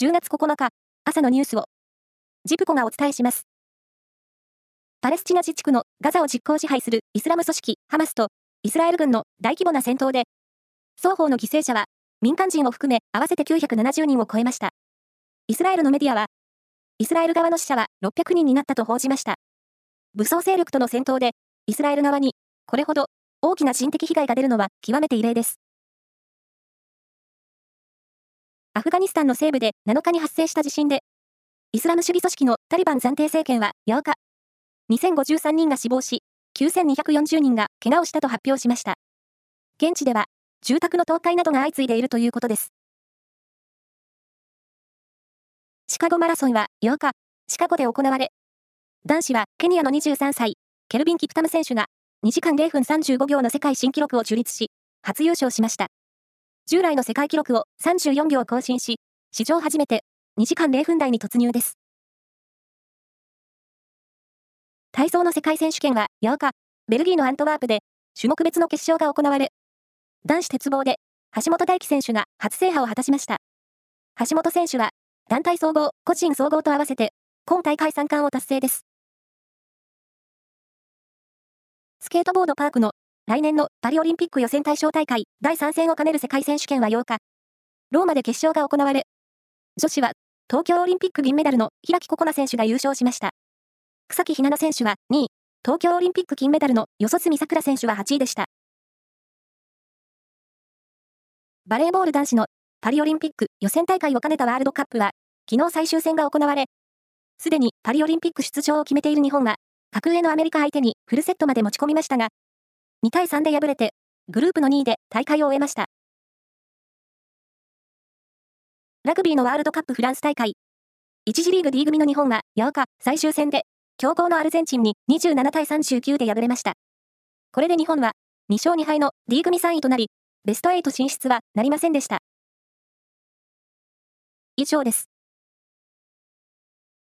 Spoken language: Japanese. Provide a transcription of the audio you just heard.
10月9日、朝のニュースを、ジプコがお伝えします。パレスチナ自治区のガザを実効支配するイスラム組織ハマスとイスラエル軍の大規模な戦闘で、双方の犠牲者は民間人を含め合わせて970人を超えました。イスラエルのメディアは、イスラエル側の死者は600人になったと報じました。武装勢力との戦闘で、イスラエル側にこれほど大きな人的被害が出るのは極めて異例です。アフガニスタンの西部で7日に発生した地震で、イスラム主義組織のタリバン暫定政権は8日、2053人が死亡し、9240人が怪我をしたと発表しました。現地では、住宅の倒壊などが相次いでいるということです。シカゴマラソンは8日、シカゴで行われ、男子はケニアの23歳、ケルビン・キプタム選手が2時間0分35秒の世界新記録を樹立し、初優勝しました。従来の世界記録を34秒更新し、史上初めて2時間0分台に突入です。体操の世界選手権は8日、ベルギーのアントワープで種目別の決勝が行われ、男子鉄棒で橋本大輝選手が初制覇を果たしました。橋本選手は団体総合、個人総合と合わせて今大会3冠を達成です。スケートボードパークの来年のパリオリンピック予選対象大会第3戦を兼ねる世界選手権は8日、ローマで決勝が行われ、女子は東京オリンピック銀メダルの平木心那選手が優勝しました。草木ひなの選手は2位、東京オリンピック金メダルの四十住さくら選手は8位でした。バレーボール男子のパリオリンピック予選大会を兼ねたワールドカップは、昨日最終戦が行われ、すでにパリオリンピック出場を決めている日本は、格上のアメリカ相手にフルセットまで持ち込みましたが、2対3で敗れて、グループの2位で大会を終えました。ラグビーのワールドカップフランス大会。1次リーグ D 組の日本は8日最終戦で、強豪のアルゼンチンに27対39で敗れました。これで日本は2勝2敗の D 組3位となり、ベスト8進出はなりませんでした。以上です。